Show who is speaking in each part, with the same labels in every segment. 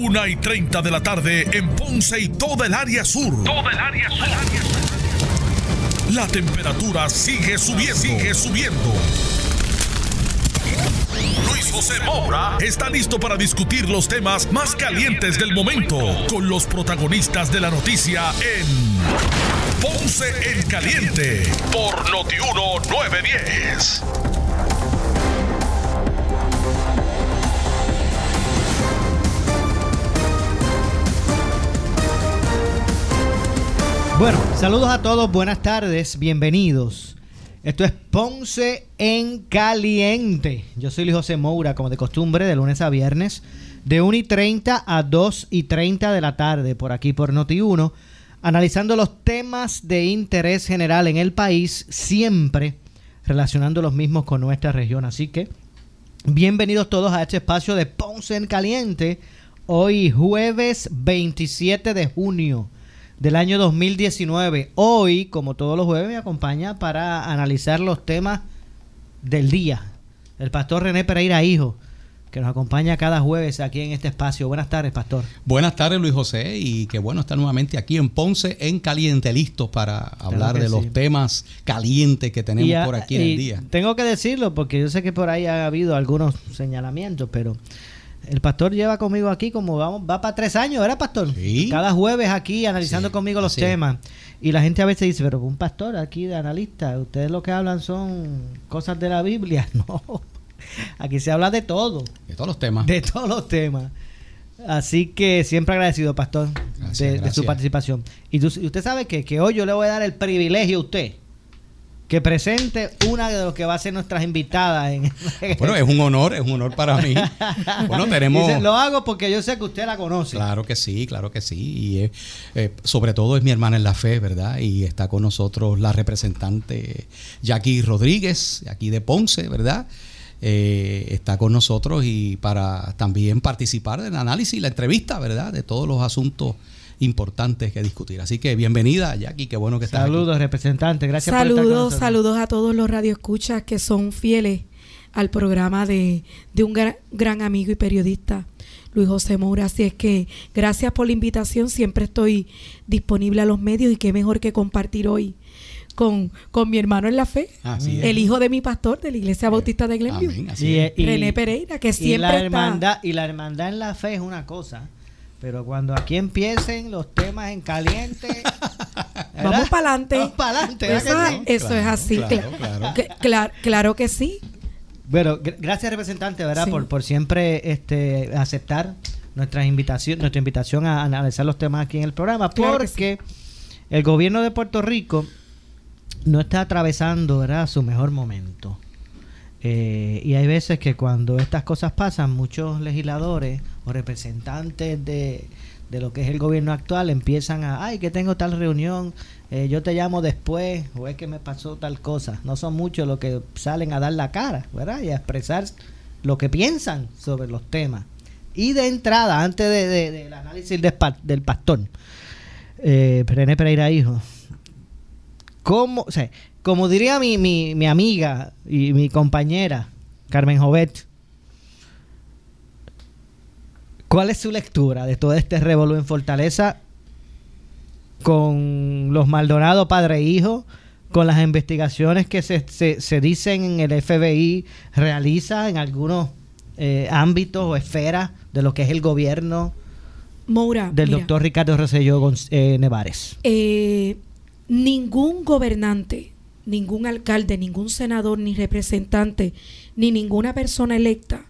Speaker 1: Una y 30 de la tarde en Ponce y toda el área sur. Toda el área sur. La temperatura sigue subiendo. Sigue subiendo. Luis José Moura está listo para discutir los temas más calientes del momento con los protagonistas de la noticia en Ponce en Caliente por Notiuno 910.
Speaker 2: Bueno, saludos a todos, buenas tardes, bienvenidos. Esto es Ponce en Caliente. Yo soy Luis José Moura, como de costumbre, de lunes a viernes, de 1 y 30 a 2 y 30 de la tarde, por aquí por Noti1, analizando los temas de interés general en el país, siempre relacionando los mismos con nuestra región. Así que, bienvenidos todos a este espacio de Ponce en Caliente, hoy jueves 27 de junio del año 2019. Hoy, como todos los jueves, me acompaña para analizar los temas del día. El pastor René Pereira Hijo, que nos acompaña cada jueves aquí en este espacio. Buenas tardes, pastor.
Speaker 3: Buenas tardes, Luis José, y qué bueno estar nuevamente aquí en Ponce en Caliente, listos para hablar de los temas calientes que tenemos por aquí en el día.
Speaker 2: Tengo que decirlo porque yo sé que por ahí ha habido algunos señalamientos, pero el pastor lleva conmigo aquí como vamos, va para tres años, ¿verdad, pastor?
Speaker 3: Sí.
Speaker 2: Cada jueves aquí analizando conmigo los temas. Y la gente a veces dice, pero un pastor aquí de analista, ustedes lo que hablan son cosas de la Biblia. No, aquí se habla de todo.
Speaker 3: De todos los temas.
Speaker 2: De todos los temas. Así que siempre agradecido, pastor,
Speaker 3: Gracias,
Speaker 2: de, de su participación. Y, tú- y usted sabe que, que hoy yo le voy a dar el privilegio a usted que presente una de los que va a ser nuestras invitadas en
Speaker 3: Bueno, es un honor, es un honor para mí. Bueno, tenemos...
Speaker 2: Dice, lo hago porque yo sé que usted la conoce.
Speaker 3: Claro que sí, claro que sí. Y eh, eh, sobre todo es mi hermana en la fe, ¿verdad? Y está con nosotros la representante Jackie Rodríguez, aquí de Ponce, ¿verdad? Eh, está con nosotros y para también participar del análisis y la entrevista, ¿verdad? De todos los asuntos importantes que discutir. Así que bienvenida, Jackie, qué bueno que estás aquí.
Speaker 2: Saludos, representante. Gracias por estar con
Speaker 4: Saludos,
Speaker 2: nosotros.
Speaker 4: saludos a todos los radioescuchas que son fieles al programa de, de un gran, gran amigo y periodista, Luis José Moura. Así es que gracias por la invitación. Siempre estoy disponible a los medios y qué mejor que compartir hoy con, con mi hermano en la fe,
Speaker 3: Así es.
Speaker 4: el hijo de mi pastor de la Iglesia Bautista de Glenview,
Speaker 3: Amén, así
Speaker 2: Y,
Speaker 3: es.
Speaker 2: y-
Speaker 4: René Pereira, que
Speaker 2: y
Speaker 4: siempre
Speaker 2: la
Speaker 4: está-
Speaker 2: hermandad y la hermandad en la fe es una cosa, pero cuando aquí empiecen los temas en caliente, ¿verdad?
Speaker 4: Vamos para adelante.
Speaker 2: Vamos para adelante.
Speaker 4: Eso,
Speaker 2: ¿verdad que
Speaker 4: es-
Speaker 2: sí?
Speaker 4: eso es
Speaker 3: Claro,
Speaker 4: así.
Speaker 3: claro,
Speaker 4: cla-
Speaker 3: claro.
Speaker 4: que- claro, claro que sí.
Speaker 2: Bueno, gr- gracias representante, ¿verdad?
Speaker 4: Sí.
Speaker 2: Por, por siempre este aceptar nuestra invitación, nuestra invitación a analizar los temas aquí en el programa, porque el gobierno de Puerto Rico no está atravesando, ¿verdad? Su mejor momento. Eh, y hay veces que cuando estas cosas pasan, muchos legisladores o representantes de, de lo que es el gobierno actual empiezan a, ay, que tengo tal reunión, eh, yo te llamo después, o es que me pasó tal cosa. No son muchos los que salen a dar la cara, ¿verdad? Y a expresar lo que piensan sobre los temas. Y de entrada, antes de- de- del análisis del, del pastor, eh, René Pereira Hijo, ¿cómo, o sea, como diría mi, mi, mi amiga y mi compañera, Carmen Jovet, ¿cuál es su lectura de todo este revolú en Fortaleza con los Maldonado padre e hijo, con las investigaciones que se, se, se dicen en el FBI realiza en algunos eh, ámbitos o esferas de lo que es el gobierno
Speaker 4: Moura.
Speaker 2: del
Speaker 4: mira.
Speaker 2: doctor Ricardo Rosselló eh, Nevares?
Speaker 4: eh, ningún gobernante, ningún alcalde, ningún senador, ni representante, ni ninguna persona electa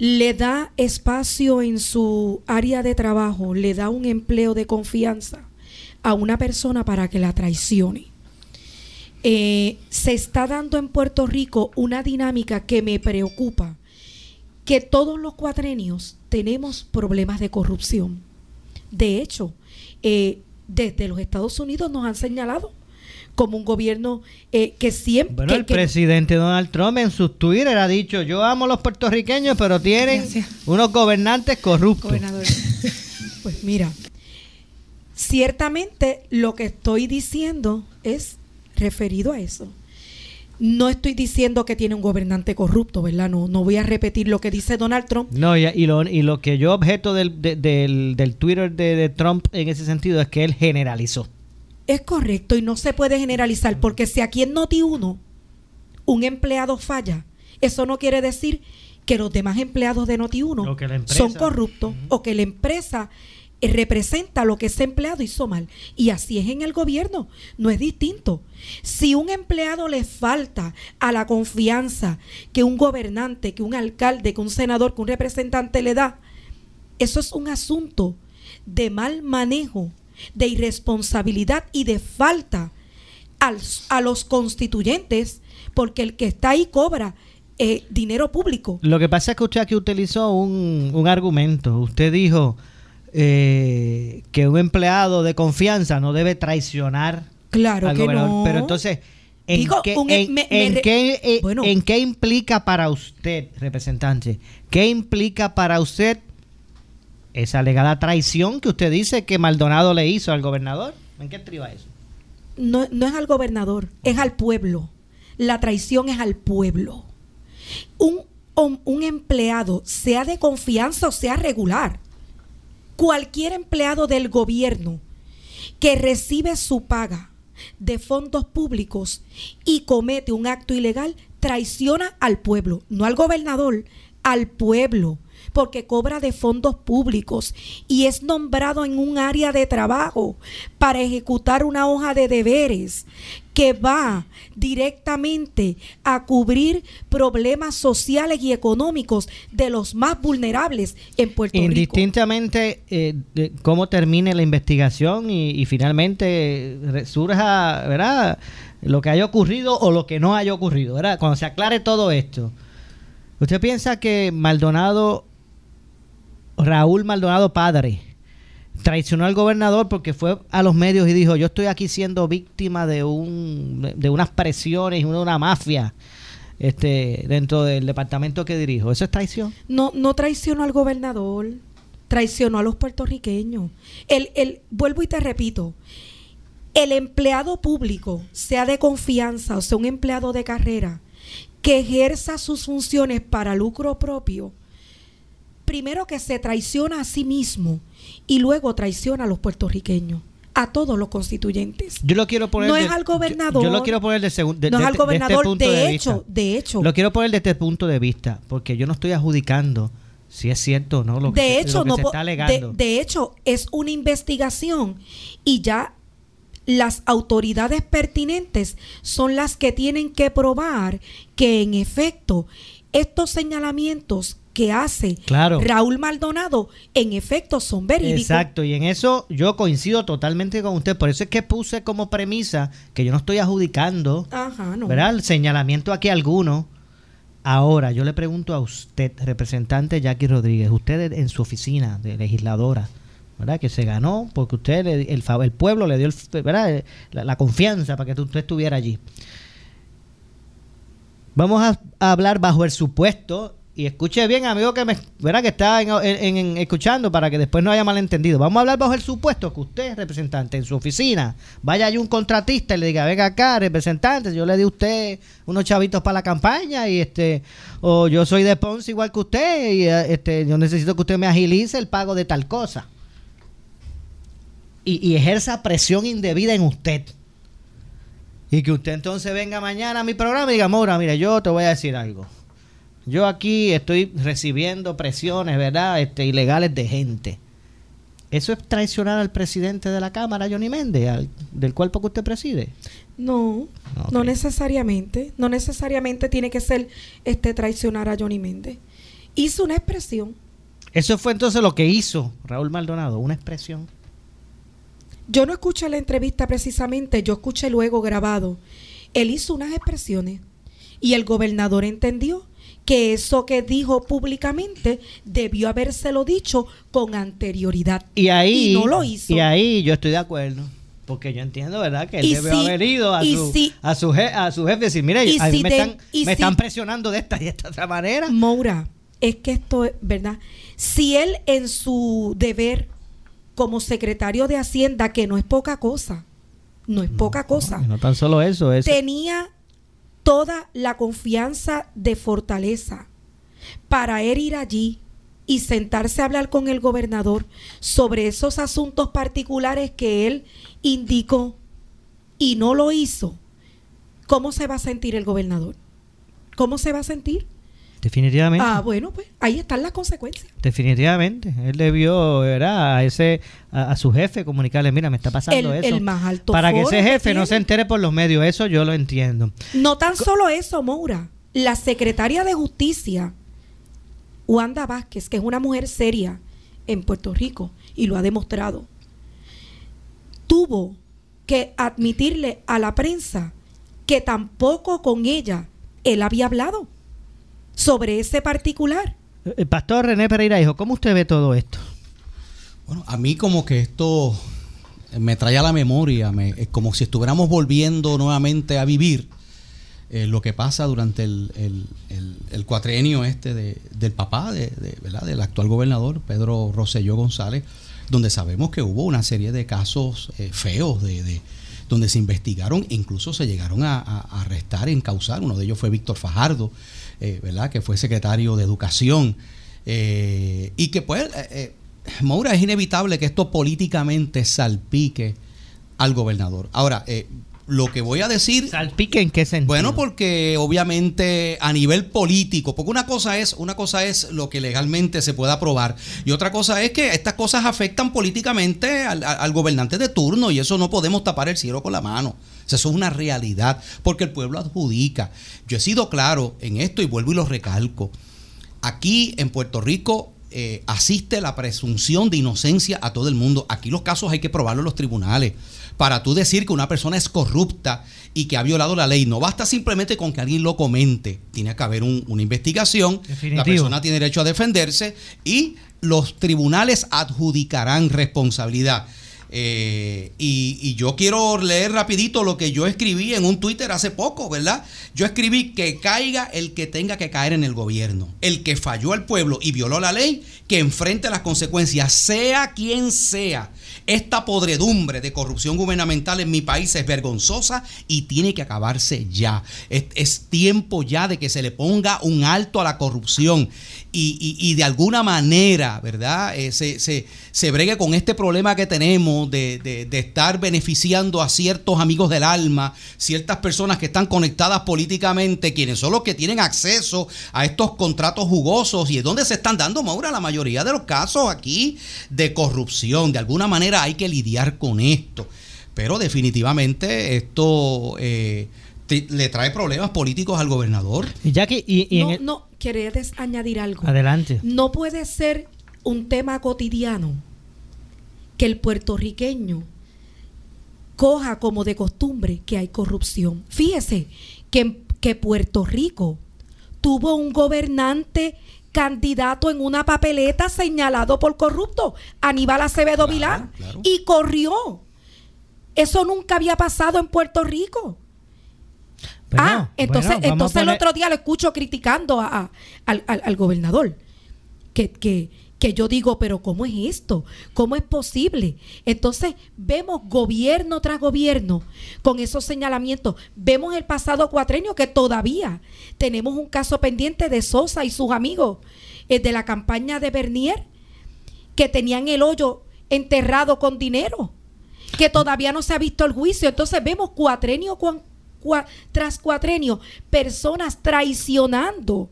Speaker 4: le da espacio en su área de trabajo, le da un empleo de confianza a una persona para que la traicione. Eh, se está dando en Puerto Rico una dinámica que me preocupa, que todos los cuatrenios tenemos problemas de corrupción. De hecho, eh, desde los Estados Unidos nos han señalado como un gobierno eh, que siempre...
Speaker 2: Bueno,
Speaker 4: que-
Speaker 2: el
Speaker 4: que-
Speaker 2: presidente Donald Trump en sus Twitter ha dicho, yo amo a los puertorriqueños, pero tienen
Speaker 4: Gracias.
Speaker 2: unos gobernantes corruptos.
Speaker 4: Pues mira, ciertamente lo que estoy diciendo es referido a eso. No estoy diciendo que tiene un gobernante corrupto, ¿verdad? No, no voy a repetir lo que dice Donald Trump.
Speaker 2: No, y, y lo, y lo que yo objeto del, de- del, del Twitter de, de Trump en ese sentido es que él generalizó.
Speaker 4: Es correcto y no se puede generalizar porque si aquí en Noti1 un empleado falla, eso no quiere decir que los demás empleados de Noti1
Speaker 2: O que la empresa.
Speaker 4: son corruptos o que la empresa representa lo que ese empleado hizo mal. Y así es en el gobierno, no es distinto. Si un empleado le falta a la confianza que un gobernante, que un alcalde, que un senador, que un representante le da, eso es un asunto de mal manejo, de irresponsabilidad y de falta al- a los constituyentes, porque el que está ahí cobra eh, dinero público.
Speaker 2: Lo que pasa es que usted aquí utilizó un, un argumento. Usted dijo eh, que un empleado de confianza no debe traicionar
Speaker 4: Claro
Speaker 2: al
Speaker 4: que
Speaker 2: gobernador.
Speaker 4: no.
Speaker 2: Pero entonces, ¿en,
Speaker 4: Digo,
Speaker 2: qué,
Speaker 4: un-
Speaker 2: en-
Speaker 4: me- me
Speaker 2: en
Speaker 4: re-
Speaker 2: qué,
Speaker 4: Bueno.
Speaker 2: en qué implica para usted, representante? ¿Qué implica para usted esa alegada traición que usted dice que Maldonado le hizo al gobernador? ¿En qué estriba eso?
Speaker 4: no, no es al gobernador, es al pueblo. La traición es al pueblo. Un- un empleado, sea de confianza o sea regular, cualquier empleado del gobierno que recibe su paga de fondos públicos y comete un acto ilegal, traiciona al pueblo, no al gobernador, al pueblo, porque cobra de fondos públicos y es nombrado en un área de trabajo para ejecutar una hoja de deberes que va directamente a cubrir problemas sociales y económicos de los más vulnerables en Puerto Rico.
Speaker 2: Indistintamente eh, cómo termine la investigación y, y finalmente eh, surja, ¿verdad? Lo que haya ocurrido o lo que no haya ocurrido, ¿verdad? Cuando se aclare todo esto. ¿Usted piensa que Maldonado, Raúl Maldonado padre, traicionó al gobernador porque fue a los medios y dijo, yo estoy aquí siendo víctima de un de unas presiones de una mafia este dentro del departamento que dirijo? ¿Eso es traición?
Speaker 4: No, no traicionó al gobernador, traicionó a los puertorriqueños. El, el, vuelvo y te repito, el empleado público, sea de confianza o sea un empleado de carrera, que ejerza sus funciones para lucro propio, primero que se traiciona a sí mismo y luego traiciona a los puertorriqueños, a todos los constituyentes.
Speaker 2: Yo lo quiero poner
Speaker 4: No
Speaker 2: de-
Speaker 4: es al gobernador.
Speaker 2: Yo, yo lo quiero poner de, segun- de-
Speaker 4: no
Speaker 2: de-
Speaker 4: es al
Speaker 2: de este
Speaker 4: gobernador,
Speaker 2: punto
Speaker 4: de,
Speaker 2: de
Speaker 4: hecho,
Speaker 2: vista.
Speaker 4: de hecho.
Speaker 2: Lo quiero poner desde este punto de vista, porque yo no estoy adjudicando si es cierto o no lo que,
Speaker 4: de hecho,
Speaker 2: lo que
Speaker 4: no
Speaker 2: se está
Speaker 4: de,
Speaker 2: alegando.
Speaker 4: de hecho, es una investigación y ya las autoridades pertinentes son las que tienen que probar que en efecto estos señalamientos que hace
Speaker 2: Claro.
Speaker 4: Raúl Maldonado en efecto son verídicos.
Speaker 2: Exacto, y en eso yo coincido totalmente con usted. Por eso es que puse como premisa que yo no estoy adjudicando,
Speaker 4: Ajá, no.
Speaker 2: ¿verdad? El señalamiento aquí alguno. Ahora, yo le pregunto a usted, representante Jackie Rodríguez, usted en su oficina de legisladora, ¿verdad? Que se ganó porque usted, el, fa- el pueblo le dio el- ¿verdad? La, la confianza para que usted estuviera allí. Vamos a, a hablar bajo el supuesto, y escuche bien, amigo, que me, ¿verdad? que está en- escuchando para que después no haya malentendido. Vamos a hablar bajo el supuesto que usted, representante, en su oficina, vaya allí un contratista y le diga, venga acá, representante, yo le di a usted unos chavitos para la campaña y este, o yo soy de Ponce igual que usted y eh, este, yo necesito que usted me agilice el pago de tal cosa. Y, y ejerza presión indebida en usted. Y que usted entonces venga mañana a mi programa y diga, Maura, mira, yo te voy a decir algo. Yo aquí estoy recibiendo presiones, ¿verdad? Este, ilegales de gente. Eso es traicionar al presidente de la Cámara, Johnny Méndez, al- del cuerpo que usted preside.
Speaker 4: No, no necesariamente. No necesariamente tiene que ser este traicionar a Johnny Méndez. Hizo una expresión.
Speaker 2: Eso fue entonces lo que hizo Raúl Maldonado, una expresión.
Speaker 4: Yo no escuché la entrevista precisamente, yo escuché luego grabado. Él hizo unas expresiones y el gobernador entendió que eso que dijo públicamente debió habérselo dicho con anterioridad.
Speaker 2: Y ahí,
Speaker 4: Y no lo hizo.
Speaker 2: Y ahí yo estoy de acuerdo. Porque yo entiendo, ¿verdad? Que él
Speaker 4: Y
Speaker 2: debe
Speaker 4: si-
Speaker 2: haber ido a su,
Speaker 4: si-
Speaker 2: a, su je- a su jefe y decir, mire,
Speaker 4: Y
Speaker 2: a mí
Speaker 4: si
Speaker 2: me,
Speaker 4: de-
Speaker 2: están,
Speaker 4: y
Speaker 2: me están presionando de esta y esta otra manera.
Speaker 4: Moura, es que esto es verdad. Si él en su deber como secretario de Hacienda, que no es poca cosa, no es poca cosa,
Speaker 2: No, no tan solo eso, es
Speaker 4: tenía toda la confianza de fortaleza para él ir allí y sentarse a hablar con el gobernador sobre esos asuntos particulares que él indicó y no lo hizo, ¿cómo se va a sentir el gobernador? ¿Cómo se va a sentir?
Speaker 2: Definitivamente.
Speaker 4: Ah, bueno, pues ahí están las consecuencias.
Speaker 2: Definitivamente. Él debió ¿verdad? a ese a, a su jefe comunicarle, mira, me está pasando
Speaker 4: El,
Speaker 2: eso.
Speaker 4: el más alto
Speaker 2: Para que ese jefe no se entere por los medios, eso yo lo entiendo.
Speaker 4: No tan solo eso, Moura. La secretaria de Justicia, Wanda Vázquez, que es una mujer seria en Puerto Rico y lo ha demostrado, tuvo que admitirle a la prensa que tampoco con ella él había hablado sobre ese particular.
Speaker 2: El pastor René Pereira dijo, ¿cómo usted ve todo esto?
Speaker 3: Bueno, a mí como que esto me trae a la memoria, me- es como si estuviéramos volviendo nuevamente a vivir eh, lo que pasa durante el, el- el- el cuatrienio este de- del papá, de, de- ¿verdad? del actual gobernador, Pedro Rosselló González, donde sabemos que hubo una serie de casos eh, feos, de, de- donde se investigaron, incluso se llegaron a, a- a arrestar, encausar. Uno de ellos fue Víctor Fajardo, eh, ¿verdad? que fue secretario de Educación. eh, y que pues, eh, Moura, es inevitable que esto políticamente salpique al gobernador. Ahora, lo que voy a decir...
Speaker 2: ¿Salpique en qué sentido?
Speaker 3: Bueno, porque obviamente a nivel político, porque una cosa es, una cosa es lo que legalmente se pueda aprobar y otra cosa es que estas cosas afectan políticamente al, gobernante de turno y eso no podemos tapar el cielo con la mano. O sea, Eso es una realidad, porque el pueblo adjudica. Yo he sido claro en esto y vuelvo y lo recalco. Aquí en Puerto Rico eh, asiste la presunción de inocencia a todo el mundo. Aquí los casos hay que probarlos en los tribunales. Para tú decir que una persona es corrupta y que ha violado la ley, no basta simplemente con que alguien lo comente. Tiene que haber un- una investigación.
Speaker 2: Definitivo.
Speaker 3: La persona tiene derecho a defenderse y los tribunales adjudicarán responsabilidad. Eh, y, y yo quiero leer rapidito lo que yo escribí en un Twitter hace poco, ¿verdad? Yo escribí que caiga el que tenga que caer en el gobierno. El que falló al pueblo y violó la ley, que enfrente las consecuencias, sea quien sea. Esta podredumbre de corrupción gubernamental en mi país es vergonzosa y tiene que acabarse ya. Es, es tiempo ya de que se le ponga un alto a la corrupción y, y- y de alguna manera, ¿verdad? Eh, se, se- se bregue con este problema que tenemos de, de- de estar beneficiando a ciertos amigos del alma, ciertas personas que están conectadas políticamente, quienes son los que tienen acceso a estos contratos jugosos y es donde se están dando, Maura, la mayoría de los casos aquí de corrupción. De alguna manera hay que lidiar con esto. Pero definitivamente esto eh, te- le trae problemas políticos al gobernador.
Speaker 2: Y Jackie, y,
Speaker 4: no,
Speaker 2: el-
Speaker 4: no, quería añadir algo.
Speaker 2: Adelante.
Speaker 4: No puede ser un tema cotidiano que el puertorriqueño coja como de costumbre que hay corrupción. Fíjese que, que Puerto Rico tuvo un gobernante candidato en una papeleta señalado por corrupto, Aníbal Acevedo
Speaker 3: Claro,
Speaker 4: Vilá,
Speaker 3: claro.
Speaker 4: y corrió. Eso nunca había pasado en Puerto Rico.
Speaker 2: Bueno,
Speaker 4: ah, entonces,
Speaker 2: bueno,
Speaker 4: entonces el otro día lo escucho criticando a, a- al, al- al gobernador. Que, que, que yo digo, pero ¿cómo es esto? ¿Cómo es posible? Entonces vemos gobierno tras gobierno con esos señalamientos. Vemos el pasado cuatrenio que todavía tenemos un caso pendiente de Sosa y sus amigos eh, de la campaña de Bernier que tenían el hoyo enterrado con dinero, que todavía no se ha visto el juicio. Entonces vemos cuatrenio tras cuatrenio, personas traicionando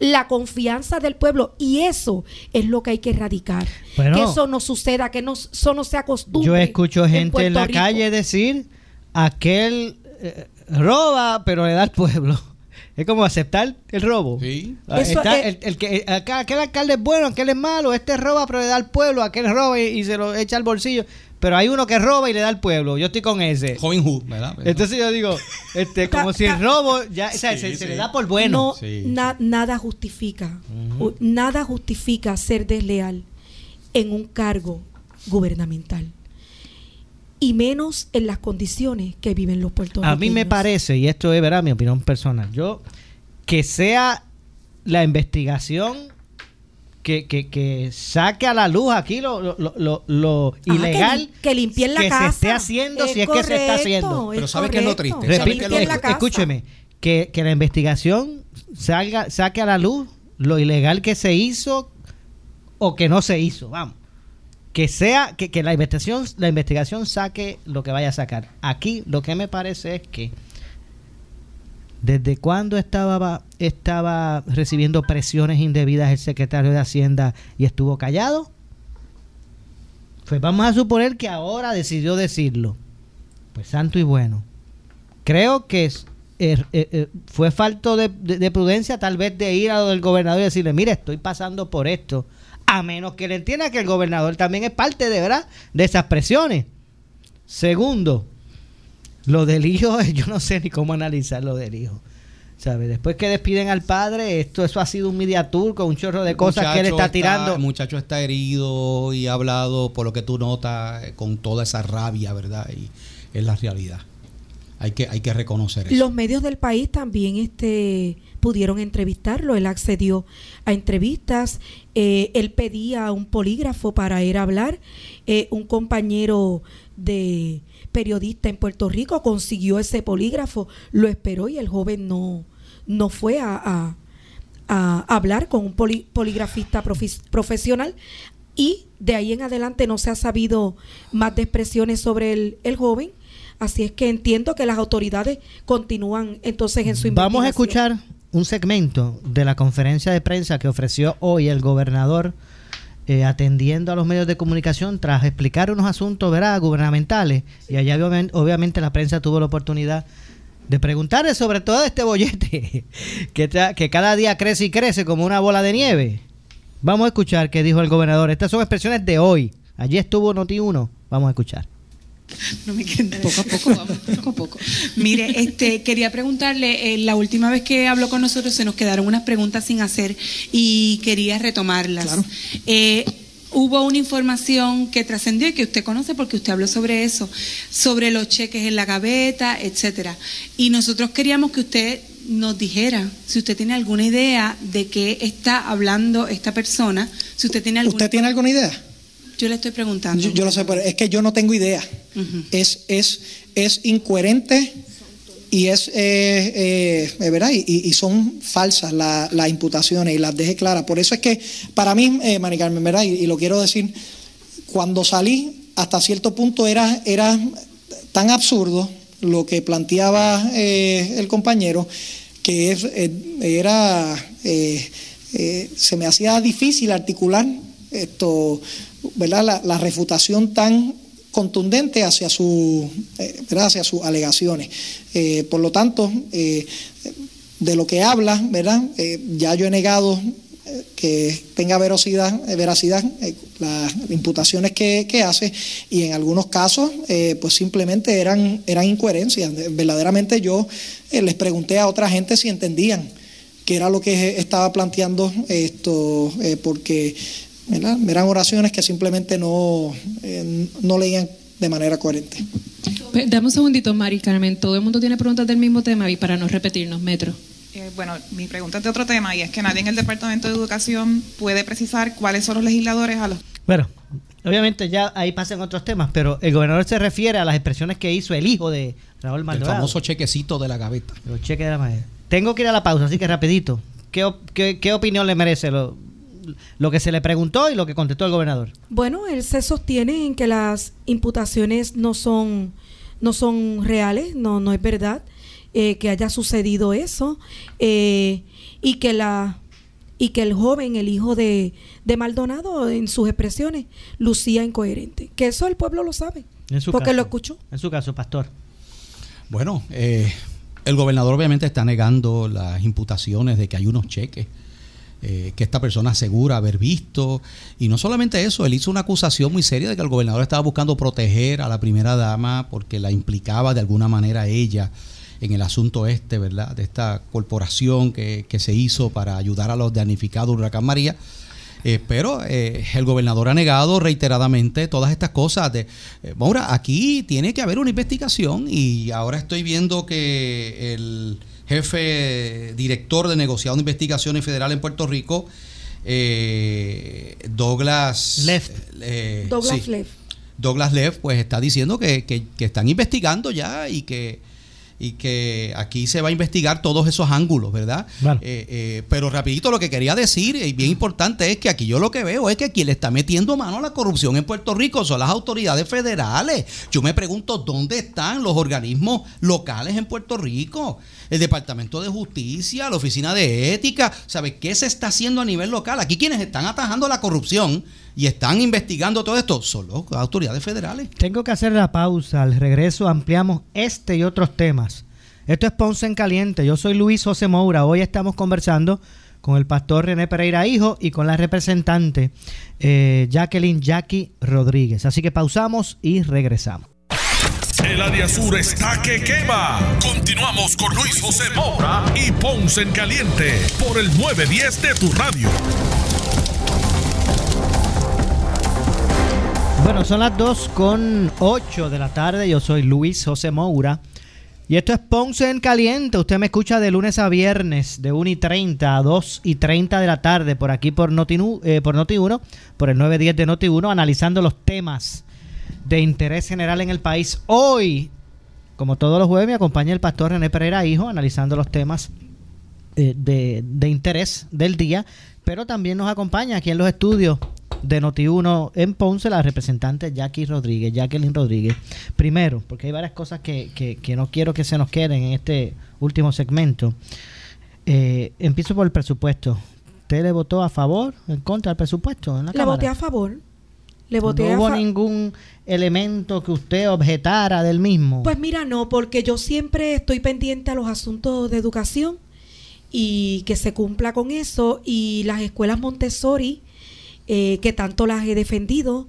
Speaker 4: la confianza del pueblo y eso es lo que hay que erradicar.
Speaker 2: Bueno.
Speaker 4: que eso no suceda, que no, eso no se acostumbre.
Speaker 2: Yo escucho gente en,
Speaker 4: Puerto
Speaker 2: la
Speaker 4: Rico.
Speaker 2: calle decir, aquel eh, roba, pero le da al pueblo. Es como aceptar el robo.
Speaker 3: Sí.
Speaker 2: Ah, está
Speaker 4: es-
Speaker 2: el, el que, acá- aquel alcalde es bueno, aquel es malo, este roba, pero le da al pueblo, aquel roba y, y se lo echa al bolsillo. Pero hay uno que roba y le da al pueblo. Yo estoy con ese.
Speaker 3: Joven Hood, ¿verdad?
Speaker 2: Entonces yo digo, este, como si el robo ya, o sea,
Speaker 3: Sí,
Speaker 2: se, se le da por bueno.
Speaker 4: No,
Speaker 3: Sí.
Speaker 4: na- nada justifica, nada justifica ser desleal en un cargo gubernamental. Y menos en las condiciones que viven los puertorriqueños.
Speaker 2: A mí me parece, y esto es verdad, mi opinión personal, yo que sea la investigación que, que, que saque a la luz aquí lo, lo, lo, lo-
Speaker 4: Ah,
Speaker 2: ilegal
Speaker 4: que, lim- que limpien la
Speaker 2: que
Speaker 4: casa.
Speaker 2: se esté haciendo si es que se está haciendo.
Speaker 3: Pero ¿sabe qué es lo triste? ¿Sabe
Speaker 2: Repito,
Speaker 3: qué es lo
Speaker 4: Limpien la
Speaker 2: escu-
Speaker 4: casa.
Speaker 2: escúcheme, que, que la investigación salga, saque a la luz lo ilegal que se hizo o que no se hizo, vamos. Que sea, que, que la investigación, la investigación saque lo que vaya a sacar. Aquí lo que me parece es que desde cuándo estaba, estaba recibiendo presiones indebidas el secretario de Hacienda y estuvo callado. Pues vamos a suponer que ahora decidió decirlo. Pues santo y bueno. Creo que es, er, er, er, fue falto de prudencia tal vez de ir a lo del gobernador y decirle, mire, estoy pasando por esto. A menos que le entienda que el gobernador también es parte de verdad de esas presiones. Segundo, lo del hijo, yo no sé ni cómo analizar lo del hijo. ¿Sabes? Después que despiden al padre, esto eso ha sido un media tour con un chorro de cosas que él está tirando.
Speaker 3: El muchacho está herido y ha hablado, por lo que tú notas, eh, con toda esa rabia, ¿verdad? Y es la realidad. Hay que, hay que reconocer eso.
Speaker 4: Los medios del país también este, pudieron entrevistarlo. Él accedió a entrevistas. eh, él pedía un polígrafo para ir a hablar. eh, un compañero de periodista en Puerto Rico consiguió ese polígrafo, lo esperó y el joven no, no fue a, a- a hablar con un poli- poligrafista profesional. Y de ahí en adelante no se ha sabido más de expresiones sobre el, el joven. Así es que entiendo que las autoridades continúan entonces en su
Speaker 2: Vamos a
Speaker 4: investigación.
Speaker 2: escuchar un segmento de la conferencia de prensa que ofreció hoy el gobernador eh, atendiendo a los medios de comunicación tras explicar unos asuntos ¿verdad? gubernamentales. Y allá obviamente, la prensa tuvo la oportunidad de preguntarle sobre todo este bollete que cada día crece y crece como una bola de nieve. Vamos a escuchar qué dijo el gobernador. Estas son expresiones de hoy. Allí estuvo Noti 1. Vamos a escuchar.
Speaker 5: No me quieren dar- Poco a poco, vamos, poco a poco. Mire, este, quería preguntarle, eh, la última vez que habló con nosotros se nos quedaron unas preguntas sin hacer y quería retomarlas.
Speaker 6: Claro.
Speaker 5: Eh, hubo una información que trascendió y que usted conoce porque usted habló sobre eso, sobre los cheques en la gaveta, etcétera. Y nosotros queríamos que usted nos dijera si usted tiene alguna idea de qué está hablando esta persona, si usted tiene alguna
Speaker 6: ¿Usted tiene alguna idea?
Speaker 5: Yo le estoy preguntando.
Speaker 6: Yo, yo lo sé, pero es que yo no tengo idea. Es, es, es incoherente y es, eh, eh, eh, ¿verdad? Y, y- son falsas la- las imputaciones y las dejé claras. Por eso es que para mí, eh, Mari Carmen, ¿verdad? Y, y lo quiero decir, cuando salí, hasta cierto punto era, era tan absurdo lo que planteaba eh, el compañero que es, era, se me hacía difícil articular esto, ¿verdad? La, la refutación tan contundente hacia, su, eh, hacia sus alegaciones. Eh, por lo tanto, eh, de lo que habla, ¿verdad? Eh, ya yo he negado que tenga veracidad, veracidad las imputaciones que, que hace y en algunos casos pues simplemente eran, eran incoherencias. Verdaderamente yo les pregunté a otra gente si entendían qué era lo que estaba planteando esto, porque ¿verdad? eran oraciones que simplemente no, eh, no leían de manera coherente.
Speaker 7: Dame un segundito, Mari Carmen. Todo el mundo tiene preguntas del mismo tema y para no repetirnos, Metro.
Speaker 8: Eh, bueno, mi pregunta es de otro tema y es que nadie en el Departamento de Educación puede precisar cuáles son los legisladores a los
Speaker 2: Bueno, obviamente ya ahí pasan otros temas, pero el gobernador se refiere a las expresiones que hizo el hijo de Raúl
Speaker 3: El
Speaker 2: Maldonado.
Speaker 3: famoso chequecito de la gaveta.
Speaker 2: Los cheques de la madera. Tengo que ir a la pausa, así que rapidito. ¿Qué, qué- qué opinión le merece lo, lo que se le preguntó y lo que contestó el gobernador?
Speaker 4: Bueno, él se sostiene en que las imputaciones no son, no son reales, no, no es verdad eh, que haya sucedido eso eh, y que la y que el joven, el hijo de, de Maldonado, en sus expresiones, lucía incoherente. Que eso el pueblo lo sabe,
Speaker 2: En su
Speaker 4: porque
Speaker 2: caso.
Speaker 4: lo escuchó.
Speaker 2: En su caso, pastor.
Speaker 3: Bueno, eh, el gobernador obviamente está negando las imputaciones de que hay unos cheques eh, que esta persona asegura haber visto. Y no solamente eso, él hizo una acusación muy seria de que el gobernador estaba buscando proteger a la primera dama porque la implicaba de alguna manera ella en el asunto este, ¿verdad? De esta corporación que, que se hizo para ayudar a los damnificados del huracán María. Eh, pero eh, el gobernador ha negado reiteradamente todas estas cosas. De, Maura, aquí tiene que haber una investigación y ahora estoy viendo que el jefe director de negociado de investigaciones federal en Puerto Rico, eh, Douglas
Speaker 2: Leff.
Speaker 3: eh,
Speaker 4: Douglas
Speaker 3: sí,
Speaker 4: Leff.
Speaker 3: Douglas Leff, pues está diciendo que, que- que están investigando ya y que y que aquí se va a investigar todos esos ángulos, ¿verdad? Eh, eh, pero rapidito lo que quería decir, y bien importante, es que aquí yo lo que veo es que quien le está metiendo mano a la corrupción en Puerto Rico son las autoridades federales. Yo me pregunto dónde están los organismos locales en Puerto Rico, el Departamento de Justicia, la Oficina de Ética, ¿sabe qué se está haciendo a nivel local? Aquí quienes están atajando la corrupción y están investigando todo esto son las autoridades federales.
Speaker 2: Tengo que hacer la pausa. Al regreso ampliamos este y otros temas. Esto es Ponce en Caliente. Yo soy Luis José Moura. Hoy estamos conversando con el pastor René Pereira Hijo y con la representante eh, Jacqueline Jackie Rodríguez. Así que pausamos y regresamos.
Speaker 1: El área sur está que quema. Continuamos con Luis José Moura y Ponce en Caliente por el 910 de tu radio.
Speaker 2: Bueno, son las 2 con 8 de la tarde. Yo soy Luis José Moura. Y esto es Ponce en Caliente. Usted me escucha de lunes a viernes, de 1 y 30 a 2 y 30 de la tarde, por aquí por Noti, eh, por Noti 1, por el 910 de Noti 1, analizando los temas de interés general en el país. Hoy, como todos los jueves, me acompaña el pastor René Pereira Hijo, analizando los temas eh, de, de interés del día, pero también nos acompaña aquí en los estudios de Noti1 en Ponce, la representante Jackie Rodríguez, Jacqueline Rodríguez. Primero, porque hay varias cosas que, que, que no quiero que se nos queden en este último segmento. Eh, empiezo por el presupuesto. ¿Usted le votó a favor, en contra del presupuesto en la
Speaker 4: Le
Speaker 2: Cámara?
Speaker 4: voté a favor. Le voté
Speaker 2: no hubo ningún elemento que usted objetara del mismo.
Speaker 4: Pues mira, no, porque yo siempre estoy pendiente a los asuntos de educación y que se cumpla con eso. Y las escuelas Montessori, eh, que tanto las he defendido,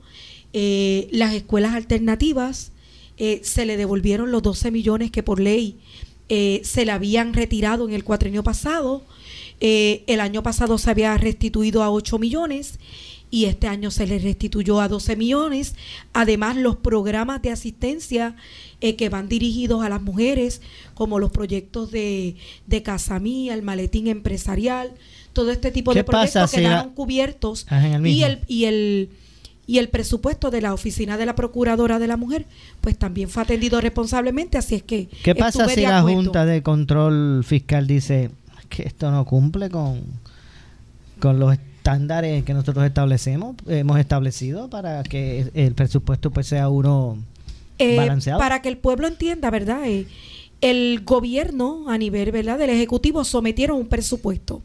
Speaker 4: eh, las escuelas alternativas, eh, se le devolvieron los 12 millones que por ley se le habían retirado en el cuatrenio pasado. El año pasado se había restituido a 8 millones y este año se le restituyó a 12 millones. Además, los programas de asistencia que van dirigidos a las mujeres, como los proyectos de, de Casa Mía, el maletín empresarial, todo este tipo
Speaker 2: ¿Qué
Speaker 4: de proyectos quedaron cubiertos.
Speaker 2: El
Speaker 4: y el, y el y el presupuesto de la oficina de la procuradora de la mujer, pues también fue atendido responsablemente, así es que
Speaker 2: ¿Qué pasa si la. Junta de Control Fiscal dice que esto no cumple con, con los estándares que nosotros establecemos, hemos establecido para que el presupuesto pues sea uno
Speaker 4: Eh,
Speaker 2: balanceado?
Speaker 4: para que el pueblo entienda, ¿verdad? Eh, el gobierno a nivel, ¿verdad? Del Ejecutivo sometieron un presupuesto.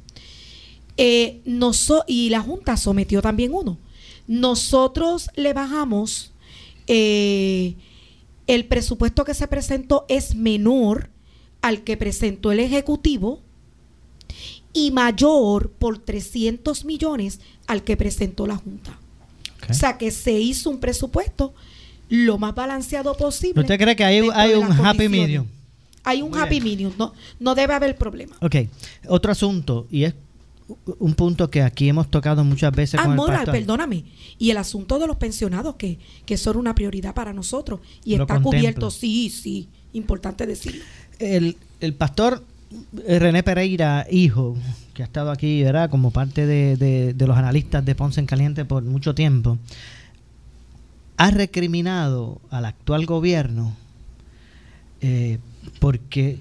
Speaker 4: Eh, noso- y la Junta sometió también uno. Nosotros le bajamos, eh, el presupuesto que se presentó es menor al que presentó el Ejecutivo y mayor por 300 millones al que presentó la Junta. O sea que se hizo un presupuesto lo más balanceado posible.
Speaker 2: ¿Usted cree que hay- hay un happy medium?
Speaker 4: Hay un
Speaker 2: Muy
Speaker 4: happy
Speaker 2: bien.
Speaker 4: medium, no, no debe haber problema.
Speaker 2: Ok, otro asunto, y es un punto que aquí hemos tocado muchas veces
Speaker 4: Ah,
Speaker 2: con el
Speaker 4: moral,
Speaker 2: pastor.
Speaker 4: perdóname. Y el asunto de los pensionados, que, que era una prioridad para nosotros. Y
Speaker 2: Lo
Speaker 4: está cubierto, sí, sí, importante decirlo.
Speaker 2: el, el pastor eh, René Pereira, hijo, que ha estado aquí, ¿verdad? Como parte de, de- de los analistas de Ponce en Caliente por mucho tiempo, ha recriminado al actual gobierno eh, porque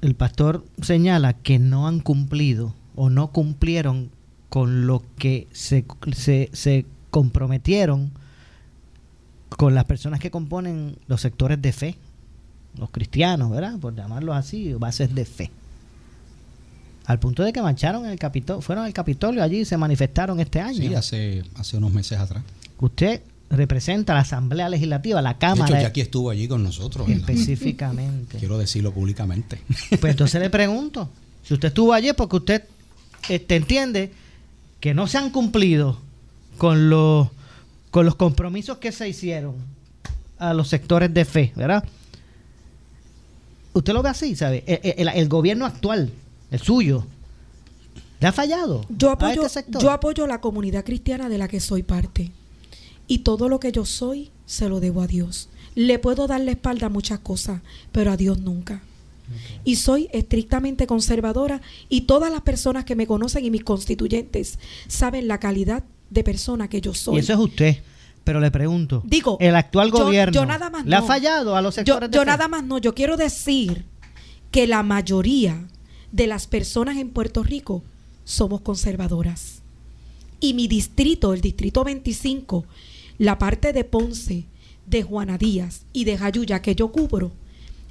Speaker 2: el pastor señala que no han cumplido o no cumplieron con lo que se, se, se comprometieron con las personas que componen los sectores de fe, los cristianos, ¿verdad? Por llamarlos así, bases de fe. Al punto de que marcharon en el Capitolio, fueron al Capitolio allí y se manifestaron este año.
Speaker 3: Sí, hace, hace unos meses atrás.
Speaker 2: Usted representa la Asamblea Legislativa, la
Speaker 3: De
Speaker 2: Cámara
Speaker 3: hecho, Jackie estuvo allí con nosotros.
Speaker 2: específicamente.
Speaker 3: Quiero decirlo públicamente.
Speaker 2: Pues entonces le pregunto, si usted estuvo allí es porque usted este, entiende que no se han cumplido con los, con los compromisos que se hicieron a los sectores de fe, ¿verdad? Usted lo ve así, ¿sabe? El, el- el gobierno actual, el suyo, le ha fallado
Speaker 4: Yo
Speaker 2: a
Speaker 4: apoyo,
Speaker 2: este sector.
Speaker 4: yo apoyo la comunidad cristiana de la que soy parte. Y todo lo que yo soy, se lo debo a Dios. Le puedo dar la espalda a muchas cosas, pero a Dios nunca. Y soy estrictamente conservadora y todas las personas que me conocen y mis constituyentes saben la calidad de persona que yo soy.
Speaker 2: y eso es usted. Pero le pregunto,
Speaker 4: Digo,
Speaker 2: el actual
Speaker 4: yo-
Speaker 2: gobierno
Speaker 4: yo nada más
Speaker 2: le ha
Speaker 4: no.
Speaker 2: fallado a los
Speaker 4: Yo,
Speaker 2: sectores
Speaker 4: yo
Speaker 2: fe?
Speaker 4: nada más no, yo quiero decir que la mayoría de las personas en Puerto Rico somos conservadoras. Y mi distrito, el distrito 25, la parte de Ponce, de Juana Díaz y de Jayuya que yo cubro,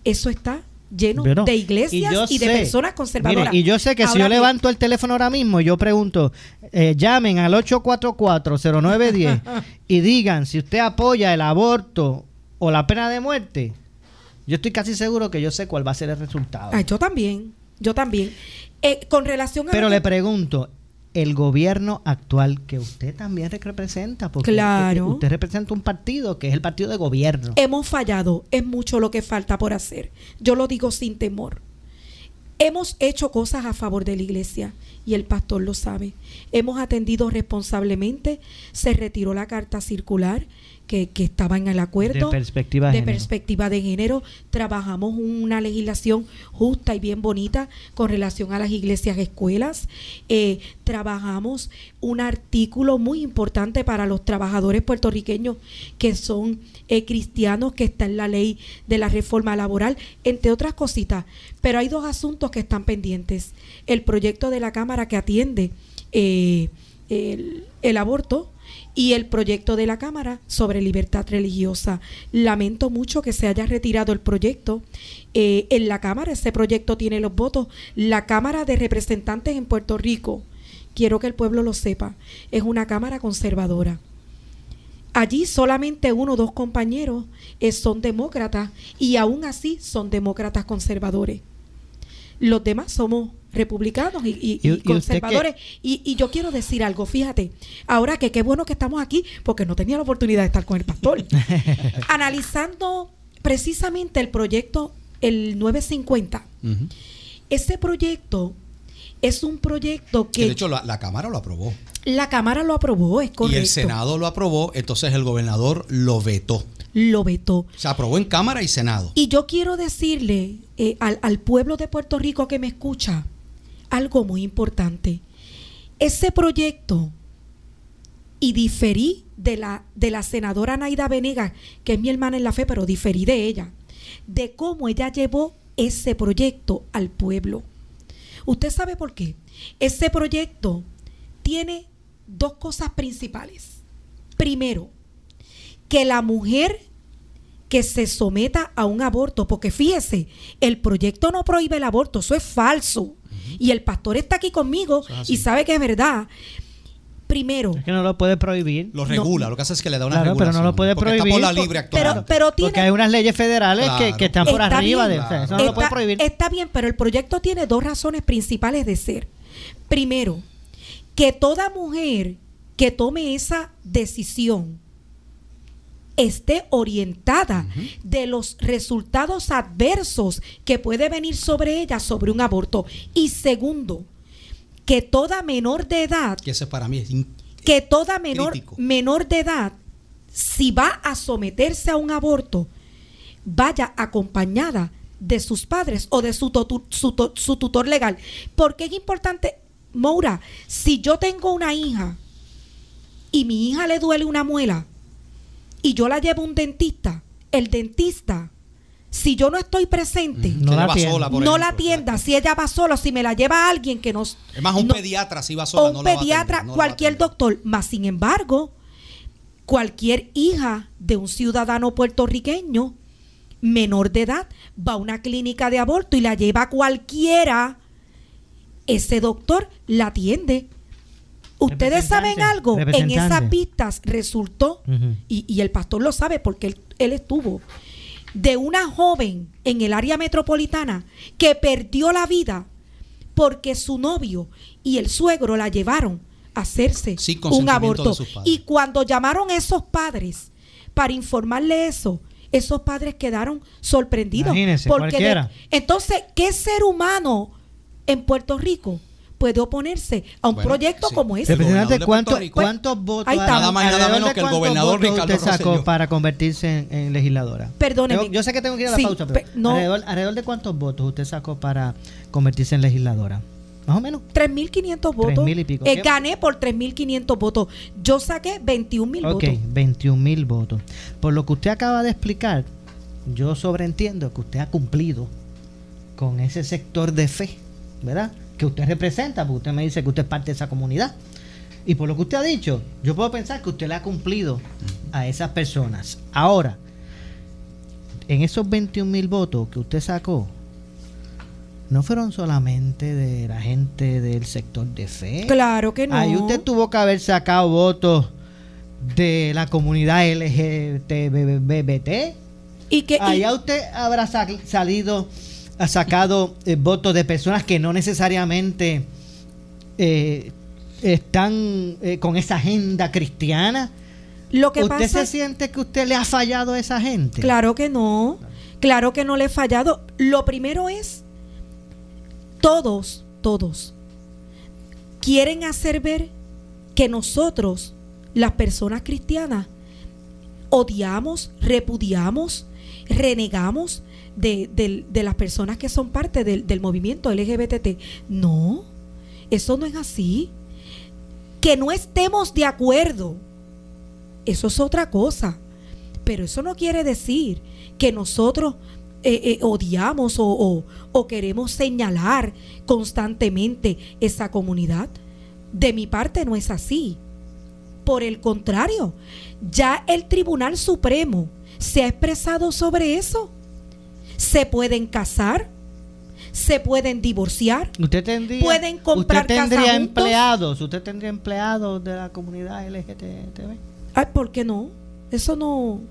Speaker 4: eso está lleno
Speaker 2: Bueno,
Speaker 4: de iglesias
Speaker 2: yo
Speaker 4: y, de
Speaker 2: sé,
Speaker 4: personas conservadoras.
Speaker 2: mire, y yo sé que si yo levanto el teléfono ahora mismo y yo pregunto, eh, llamen al 844-0910 y digan si usted apoya el aborto o la pena de muerte, yo estoy casi seguro que yo sé cuál va a ser el resultado.
Speaker 4: Ah, yo también, yo también. Eh, con relación a
Speaker 2: Pero le pregunto, el gobierno actual que usted también representa, porque
Speaker 4: Claro.
Speaker 2: usted representa un partido que es el partido de gobierno.
Speaker 4: hemos fallado, es mucho lo que falta por hacer. Yo lo digo sin temor. Hemos hecho cosas a favor de la iglesia y el pastor lo sabe. Hemos atendido responsablemente, se retiró la carta circular que, que estaba en el acuerdo.
Speaker 2: De perspectiva de
Speaker 4: de
Speaker 2: género.
Speaker 4: perspectiva de género. Trabajamos una legislación justa y bien bonita con relación a las iglesias escuelas. Eh, trabajamos un artículo muy importante para los trabajadores puertorriqueños que son eh, cristianos, que está en la ley de la reforma laboral, entre otras cositas. Pero hay dos asuntos que están pendientes. El proyecto de la Cámara que atiende eh, el, el aborto y el proyecto de la Cámara sobre libertad religiosa. Lamento mucho que se haya retirado el proyecto. Eh, en la Cámara, ese proyecto tiene los votos. La Cámara de Representantes en Puerto Rico, quiero que el pueblo lo sepa, es una Cámara conservadora. Allí solamente uno o dos compañeros eh, son demócratas y aún así son demócratas conservadores. Los demás somos republicanos y, y-
Speaker 2: Y-
Speaker 4: conservadores. Y, yo quiero decir algo, fíjate, ahora que qué bueno que estamos aquí, porque no tenía la oportunidad de estar con el pastor. Analizando precisamente el proyecto, el 950.
Speaker 3: Ujú.
Speaker 4: Ese proyecto es un proyecto
Speaker 3: Que
Speaker 4: que
Speaker 3: de hecho la, la Cámara lo aprobó.
Speaker 4: la Cámara lo aprobó, es correcto.
Speaker 3: Y el Senado lo aprobó, entonces el gobernador lo vetó.
Speaker 4: Lo vetó.
Speaker 3: Se aprobó en Cámara y Senado.
Speaker 4: Y yo quiero decirle eh, al, al pueblo de Puerto Rico que me escucha algo muy importante. Ese proyecto, y diferí de la, de la senadora Naida Venegas, que es mi hermana en la fe, pero diferí de ella, de cómo ella llevó ese proyecto al pueblo. ¿Usted sabe por qué? Ese proyecto tiene dos cosas principales. Primero, que la mujer que se someta a un aborto, porque fíjese, el proyecto no prohíbe el aborto, eso es falso. Y el pastor está aquí conmigo y sabe que es verdad. Primero,
Speaker 2: Es que no lo puede prohibir.
Speaker 3: Lo regula, lo que hace es que le da una
Speaker 2: Claro, pero no lo puede prohibir.
Speaker 3: Está por la libre
Speaker 4: pero,
Speaker 3: actual.
Speaker 4: pero tiene,
Speaker 2: Porque hay unas leyes federales que,
Speaker 3: Claro.
Speaker 2: que están por
Speaker 4: Está
Speaker 2: arriba
Speaker 4: bien.
Speaker 2: de o sea, eso no lo puede prohibir.
Speaker 4: está bien, pero el proyecto tiene dos razones principales de ser. Primero, que toda mujer que tome esa decisión esté orientada de los resultados adversos que puede venir sobre ella sobre un aborto. Y segundo, que toda menor de edad
Speaker 3: Que ese para mí es
Speaker 4: que toda menor,
Speaker 3: Crítico.
Speaker 4: menor de edad, si va a someterse a un aborto, vaya acompañada de sus padres o de su, totu- su, su tutor legal. Porque es importante, Moura, si yo tengo una hija y mi hija le duele una muela y yo la llevo a un dentista, el dentista, si yo no estoy presente,
Speaker 2: No la atienda.
Speaker 3: sola,
Speaker 4: no
Speaker 3: ejemplo,
Speaker 4: la atienda, si ella va sola, si me la lleva alguien que nos...
Speaker 3: Es más, un
Speaker 4: no-
Speaker 3: pediatra si va sola.
Speaker 4: o un
Speaker 3: no la va a
Speaker 4: pediatra,
Speaker 3: atender, no la va a
Speaker 4: cualquier doctor. Más sin embargo, cualquier hija de un ciudadano puertorriqueño menor de edad va a una clínica de aborto y la lleva a cualquiera, ese doctor la atiende. Ustedes saben algo, en esas vistas resultó, y, y el pastor lo sabe porque él, él estuvo, de una joven en el área metropolitana que perdió la vida porque su novio y el suegro la llevaron a hacerse un aborto. Y cuando llamaron a esos padres para informarle eso, esos padres quedaron sorprendidos. Porque de- entonces, ¿qué ser humano en Puerto Rico puede oponerse a un
Speaker 3: Bueno,
Speaker 4: proyecto
Speaker 3: sí.
Speaker 4: como ese?
Speaker 2: Representante,
Speaker 3: de
Speaker 2: ¿cuánto-. ¿cuántos votos.
Speaker 3: Nada más y nada menos que el
Speaker 2: cuántos
Speaker 3: gobernador
Speaker 2: votos
Speaker 3: Ricardo
Speaker 2: usted sacó
Speaker 3: Rosselló?
Speaker 2: para convertirse en, en legisladora?
Speaker 4: Perdóneme.
Speaker 2: Yo, yo sé que tengo que ir a la
Speaker 4: Sí,
Speaker 2: pausa, pero
Speaker 4: pe- no.
Speaker 2: alrededor, alrededor de cuántos votos usted sacó para convertirse en legisladora? Más o menos.
Speaker 4: 3.500 votos.
Speaker 2: 3.000 y pico.
Speaker 4: Eh, gané por 3.500 votos. Yo saqué 21.000
Speaker 2: Ok,
Speaker 4: votos.
Speaker 2: 21 mil votos. Por lo que usted acaba de explicar, yo sobreentiendo que usted ha cumplido con ese sector de fe, ¿verdad? Que usted representa, porque usted me dice que usted es parte de esa comunidad. Y por lo que usted ha dicho, yo puedo pensar que usted le ha cumplido a esas personas. Ahora, en esos 21 mil votos que usted sacó, no fueron solamente de la gente del sector de fe.
Speaker 4: Claro que no.
Speaker 2: Ahí usted tuvo que haber sacado votos de la comunidad LGTBT.
Speaker 4: Y que
Speaker 2: Allá usted habrá sa- salido, ha sacado eh, votos de personas que no necesariamente eh, están eh, con esa agenda cristiana.
Speaker 4: lo que
Speaker 2: ¿Usted
Speaker 4: pasa
Speaker 2: se siente que usted le ha fallado a esa gente?
Speaker 4: Claro que no. Claro que no le he fallado. Lo primero es, todos, todos, quieren hacer ver que nosotros, las personas cristianas, odiamos, repudiamos, renegamos de, del- de las personas que son parte del, del movimiento LGBT. No, eso no es así. Que no estemos de acuerdo, eso es otra cosa. Pero eso no quiere decir que nosotros eh, eh, odiamos o- o queremos señalar constantemente esa comunidad. De mi parte no es así. Por el contrario, ya el Tribunal Supremo se ha expresado sobre eso. Se pueden casar, se pueden divorciar,
Speaker 2: Usted tendría,
Speaker 4: Pueden comprar
Speaker 2: usted
Speaker 4: casa
Speaker 2: tendría
Speaker 4: juntos.
Speaker 2: empleados, usted tendría empleados de la comunidad LGTB.
Speaker 4: Ay, ¿por qué no? Eso no.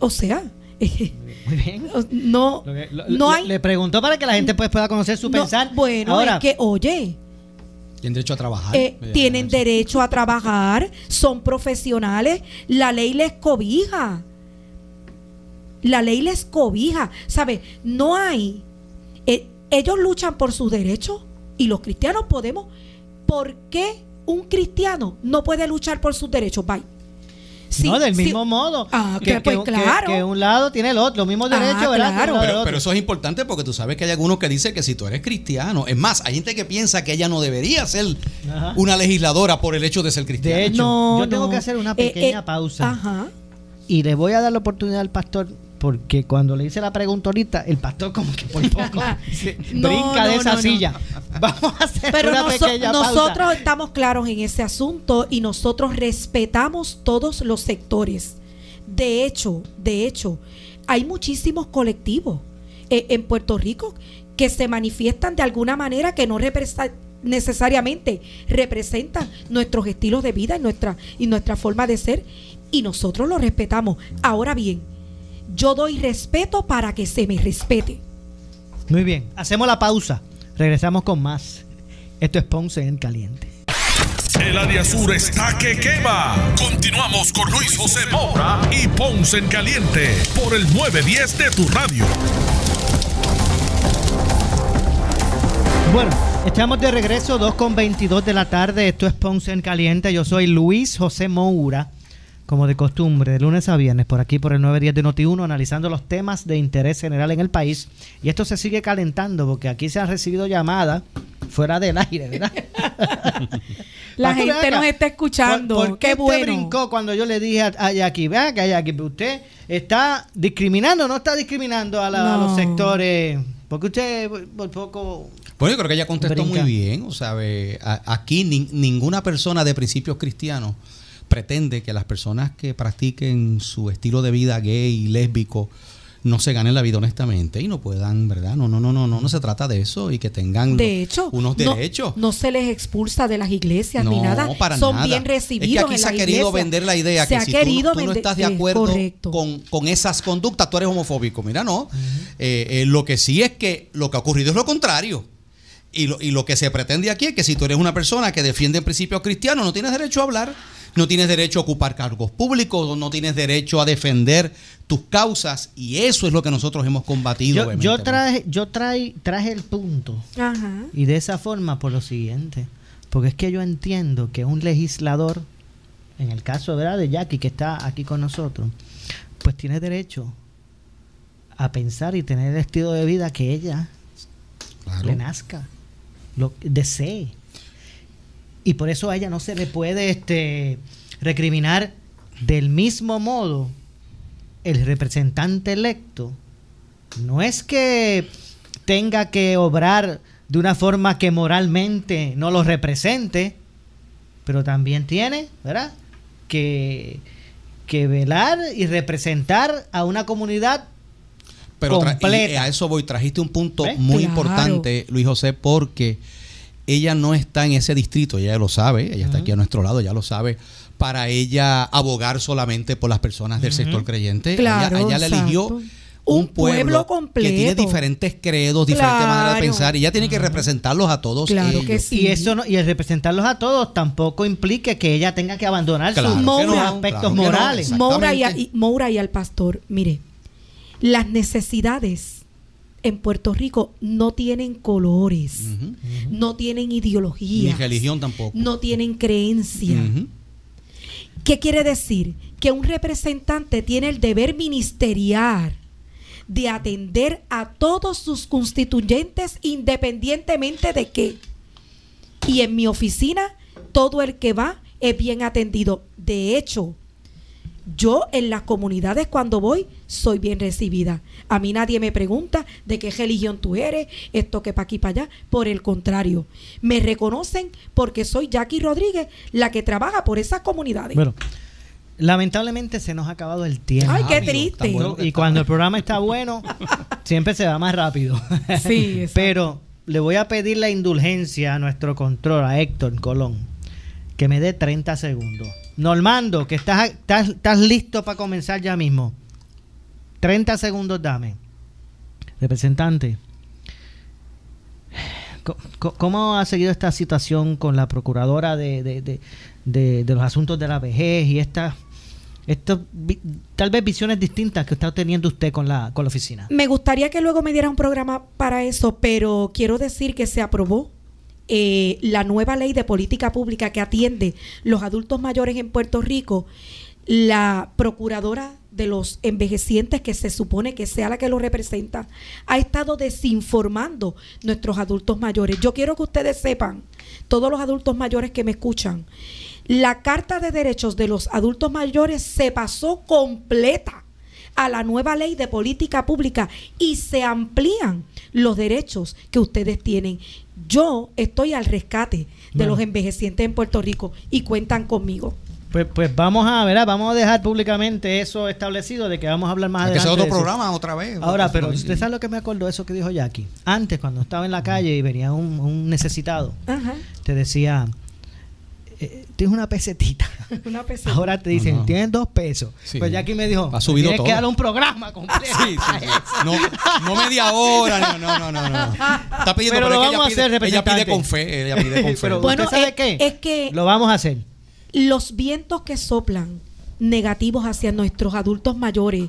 Speaker 4: O sea,
Speaker 2: Muy bien.
Speaker 4: no,
Speaker 2: Lo que- lo-
Speaker 4: no hay.
Speaker 2: Le preguntó para que la gente pues, pueda conocer su
Speaker 4: no,
Speaker 2: pensar.
Speaker 4: bueno,
Speaker 2: Ahora,
Speaker 4: es que, oye,
Speaker 3: Tienen derecho a trabajar.
Speaker 4: eh, tienen derecho a trabajar, son profesionales, la ley les cobija. La ley les cobija. ¿Sabe? No hay. eh, ellos luchan por sus derechos y los cristianos podemos. ¿Por qué un cristiano no puede luchar por sus derechos? Bye. Sí,
Speaker 2: no, del
Speaker 4: sí.
Speaker 2: mismo modo.
Speaker 4: Ah, que- pues
Speaker 2: un-
Speaker 4: claro.
Speaker 2: que un lado tiene el otro, los mismos
Speaker 4: Ah,
Speaker 2: derechos, ¿verdad?
Speaker 4: claro.
Speaker 3: Pero, eso es importante porque tú sabes que hay algunos que dicen que si tú eres cristiano, es más, hay gente que piensa que ella no debería ser
Speaker 2: Ajá.
Speaker 3: una legisladora por el hecho de ser cristiana.
Speaker 2: De hecho,
Speaker 4: No,
Speaker 2: yo tengo que hacer una
Speaker 4: Eh,
Speaker 2: pequeña
Speaker 4: eh,
Speaker 2: pausa.
Speaker 4: Ajá.
Speaker 2: Y le voy a dar la oportunidad al pastor, porque cuando le hice la pregunta ahorita, el pastor como que por poco se
Speaker 4: No,
Speaker 2: brinca de esa
Speaker 4: no,
Speaker 2: silla. Vamos a hacer
Speaker 4: Pero
Speaker 2: una
Speaker 4: noso-
Speaker 2: pequeña pausa.
Speaker 4: nosotros estamos claros en ese asunto y nosotros respetamos todos los sectores. De hecho, de hecho, hay muchísimos colectivos eh, en Puerto Rico que se manifiestan de alguna manera que no necesariamente representan nuestros estilos de vida y nuestra, y nuestra forma de ser y nosotros lo respetamos. Ahora bien, yo doy respeto para que se me respete.
Speaker 2: Muy bien, hacemos la pausa. Regresamos con más. Esto es Ponce en Caliente.
Speaker 1: El área sur está que quema. Continuamos con Luis José Moura y Ponce en Caliente por el 910 de tu radio.
Speaker 2: Bueno, estamos de regreso, 2 con 22 de la tarde. Esto es Ponce en Caliente. Yo soy Luis José Moura, como de costumbre, de lunes a viernes, por aquí por el 910 de Noti1, analizando los temas de interés general en el país. Y esto se sigue calentando porque aquí se han recibido llamadas fuera del aire, ¿verdad?
Speaker 4: La gente nos está escuchando.
Speaker 2: ¿Por, por qué
Speaker 4: qué
Speaker 2: usted
Speaker 4: bueno.
Speaker 2: brincó cuando yo le dije a, a Jackie, vea que Jackie, usted está discriminando no está discriminando a, la- a los sectores? Porque usted por, poco...
Speaker 3: Bueno, yo creo que ella contestó
Speaker 2: Brinca.
Speaker 3: muy bien. O sea, ve, a- aquí nin- ninguna persona de principios cristianos pretende que las personas que practiquen su estilo de vida gay y lésbico no se ganen la vida honestamente y no puedan, ¿verdad? No, no, no, no, no, no se trata de eso y que tengan
Speaker 4: De
Speaker 3: lo-
Speaker 4: hecho,
Speaker 3: unos
Speaker 4: no-
Speaker 3: derechos.
Speaker 4: No, se les expulsa de las iglesias ni nada.
Speaker 3: para
Speaker 4: Son
Speaker 3: nada.
Speaker 4: bien recibidos.
Speaker 3: Es que aquí
Speaker 4: en
Speaker 3: se ha querido
Speaker 4: iglesia.
Speaker 3: vender la idea
Speaker 4: Se
Speaker 3: que si tú,
Speaker 4: querido
Speaker 3: tú no estás de acuerdo con, con esas conductas, tú eres homofóbico. Mira, no. Eh, eh, lo que sí es que lo que ha ocurrido es lo contrario. Y lo, y lo que se pretende aquí es que si tú eres una persona que defiende principios cristianos, no tienes derecho a hablar, no tienes derecho a ocupar cargos públicos, no tienes derecho a defender tus causas. Y eso es lo que nosotros hemos combatido.
Speaker 2: Yo, yo traje, yo trae, traje el punto.
Speaker 4: Ajá.
Speaker 2: Y de esa forma por lo siguiente. Porque es que yo entiendo que un legislador, en el caso ¿verdad? de Jackie, que está aquí con nosotros, pues tiene derecho a pensar y tener el estilo de vida que ella
Speaker 3: Claro.
Speaker 2: le nazca, lo desee. Y por eso a ella no se le puede este, recriminar del mismo modo el representante electo. No es que tenga que obrar de una forma que moralmente no lo represente, pero también tiene, ¿verdad? Que, que velar y representar a una comunidad
Speaker 3: Pero tra- y
Speaker 2: completa.
Speaker 3: a eso voy, trajiste un punto
Speaker 2: ¿Ves?
Speaker 3: muy
Speaker 4: Claro.
Speaker 3: importante, Luis José, porque ella no está en ese distrito, ella lo sabe, ella está aquí a nuestro lado, ya lo sabe, para ella abogar solamente por las personas del sector creyente.
Speaker 4: Claro,
Speaker 3: ella, ella le eligió un
Speaker 4: Un pueblo
Speaker 3: pueblo que tiene
Speaker 4: completo.
Speaker 3: diferentes credos, diferentes maneras de pensar, y ella tiene que representarlos a todos
Speaker 4: Claro
Speaker 3: ellos.
Speaker 4: que sí.
Speaker 2: Y eso no, y el representarlos a todos tampoco implique que ella tenga que abandonar
Speaker 3: Claro
Speaker 2: sus,
Speaker 4: no,
Speaker 2: aspectos
Speaker 3: claro no,
Speaker 2: morales.
Speaker 3: exacto.
Speaker 4: Moura y, a- y- Moura y al pastor, mire, las necesidades en Puerto Rico no tienen colores, no tienen ideología,
Speaker 3: Ni religión tampoco.
Speaker 4: no tienen creencia. ¿Qué quiere decir? Que un representante tiene el deber ministerial de atender a todos sus constituyentes independientemente de qué. Y en mi oficina, todo el que va es bien atendido. De hecho, yo en las comunidades cuando voy soy bien recibida. A mí nadie me pregunta de qué religión tú eres, esto que para aquí para allá. Por el contrario, me reconocen porque soy Jackie Rodríguez, la que trabaja por esas comunidades.
Speaker 2: Bueno, lamentablemente se nos ha acabado el tiempo.
Speaker 4: Ay, qué triste.
Speaker 3: bueno
Speaker 2: y cuando el programa está bueno, siempre se va más rápido.
Speaker 4: Sí, exacto.
Speaker 2: Pero le voy a pedir la indulgencia a nuestro control, a Héctor Colón, que me dé 30 segundos. Normando, que estás, estás, estás listo para comenzar ya mismo. 30 segundos dame. Representante, ¿cómo ha seguido esta situación con la procuradora de, de- de- de- los asuntos de la vejez y estas estas tal vez visiones distintas que está teniendo usted con la, con la oficina?
Speaker 4: Me gustaría que luego me diera un programa para eso, pero quiero decir que se aprobó eh, la nueva ley de política pública que atiende los adultos mayores en Puerto Rico. La procuradora de los envejecientes, que se supone que sea la que lo representa, ha estado desinformando nuestros adultos mayores. Yo quiero que ustedes sepan, todos los adultos mayores que me escuchan, la Carta de Derechos de los Adultos Mayores se pasó completa a la nueva ley de política pública y se amplían los derechos que ustedes tienen. Yo estoy al rescate de
Speaker 2: Bueno.
Speaker 4: los envejecientes en Puerto Rico y cuentan conmigo.
Speaker 2: Pues, pues vamos a ver, vamos a dejar públicamente eso establecido de que vamos a hablar más
Speaker 3: Hay que
Speaker 2: adelante.
Speaker 3: hacer otro
Speaker 2: eso.
Speaker 3: programa otra vez.
Speaker 2: Ahora, pero
Speaker 3: Sí.
Speaker 2: usted sabe lo que me acordó eso que dijo Jackie. Antes, cuando estaba en la calle y venía un, un necesitado,
Speaker 4: Ajá.
Speaker 2: te decía, eh, tienes una pesetita.
Speaker 4: Una peseta.
Speaker 2: Ahora te dicen,
Speaker 3: No, no.
Speaker 2: tienes dos pesos.
Speaker 3: Sí.
Speaker 2: Pues Jackie me dijo,
Speaker 3: Ha subido
Speaker 2: tienes que
Speaker 3: todo.
Speaker 2: dar un programa completo.
Speaker 3: Sí, sí, sí. No, no media hora, no, no, no, no. no. Está pidiendo,
Speaker 2: Pero
Speaker 3: pero,
Speaker 2: lo
Speaker 3: es que
Speaker 2: vamos a
Speaker 3: pide,
Speaker 2: hacer,
Speaker 3: ella pide con fe, ella pide con fe.
Speaker 2: Pero
Speaker 4: Bueno,
Speaker 2: ¿usted sabe
Speaker 4: es-
Speaker 2: qué?
Speaker 4: es que-
Speaker 2: Lo vamos a hacer.
Speaker 4: Los vientos que soplan negativos hacia nuestros adultos mayores,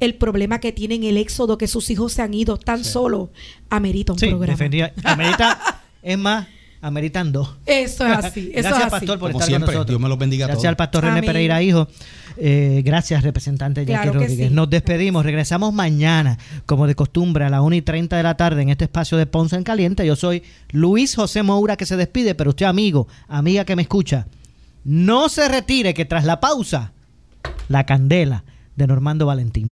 Speaker 4: el problema que tienen, el éxodo, que sus hijos se han ido tan solo, amerita un
Speaker 2: Sí,
Speaker 4: programa.
Speaker 2: defendía. Amerita, es más, ameritan dos.
Speaker 4: Eso es así. Eso
Speaker 2: gracias,
Speaker 4: es así.
Speaker 2: Pastor, por
Speaker 3: Como
Speaker 2: estar
Speaker 3: siempre,
Speaker 2: con nosotros.
Speaker 3: Dios me los bendiga a
Speaker 2: Gracias
Speaker 3: todos.
Speaker 2: al Pastor René
Speaker 4: Amén.
Speaker 2: Pereira, hijo. Eh, gracias, representante Jackie
Speaker 4: Claro que
Speaker 2: Rodríguez.
Speaker 4: sí.
Speaker 2: Nos despedimos. Regresamos mañana, como de costumbre, a las 1 y 30 de la tarde en este espacio de Ponce en Caliente. Yo soy Luis José Moura, que se despide, pero usted, amigo, amiga que me escucha, no se retire, que tras la pausa, la candela de Normando Valentín.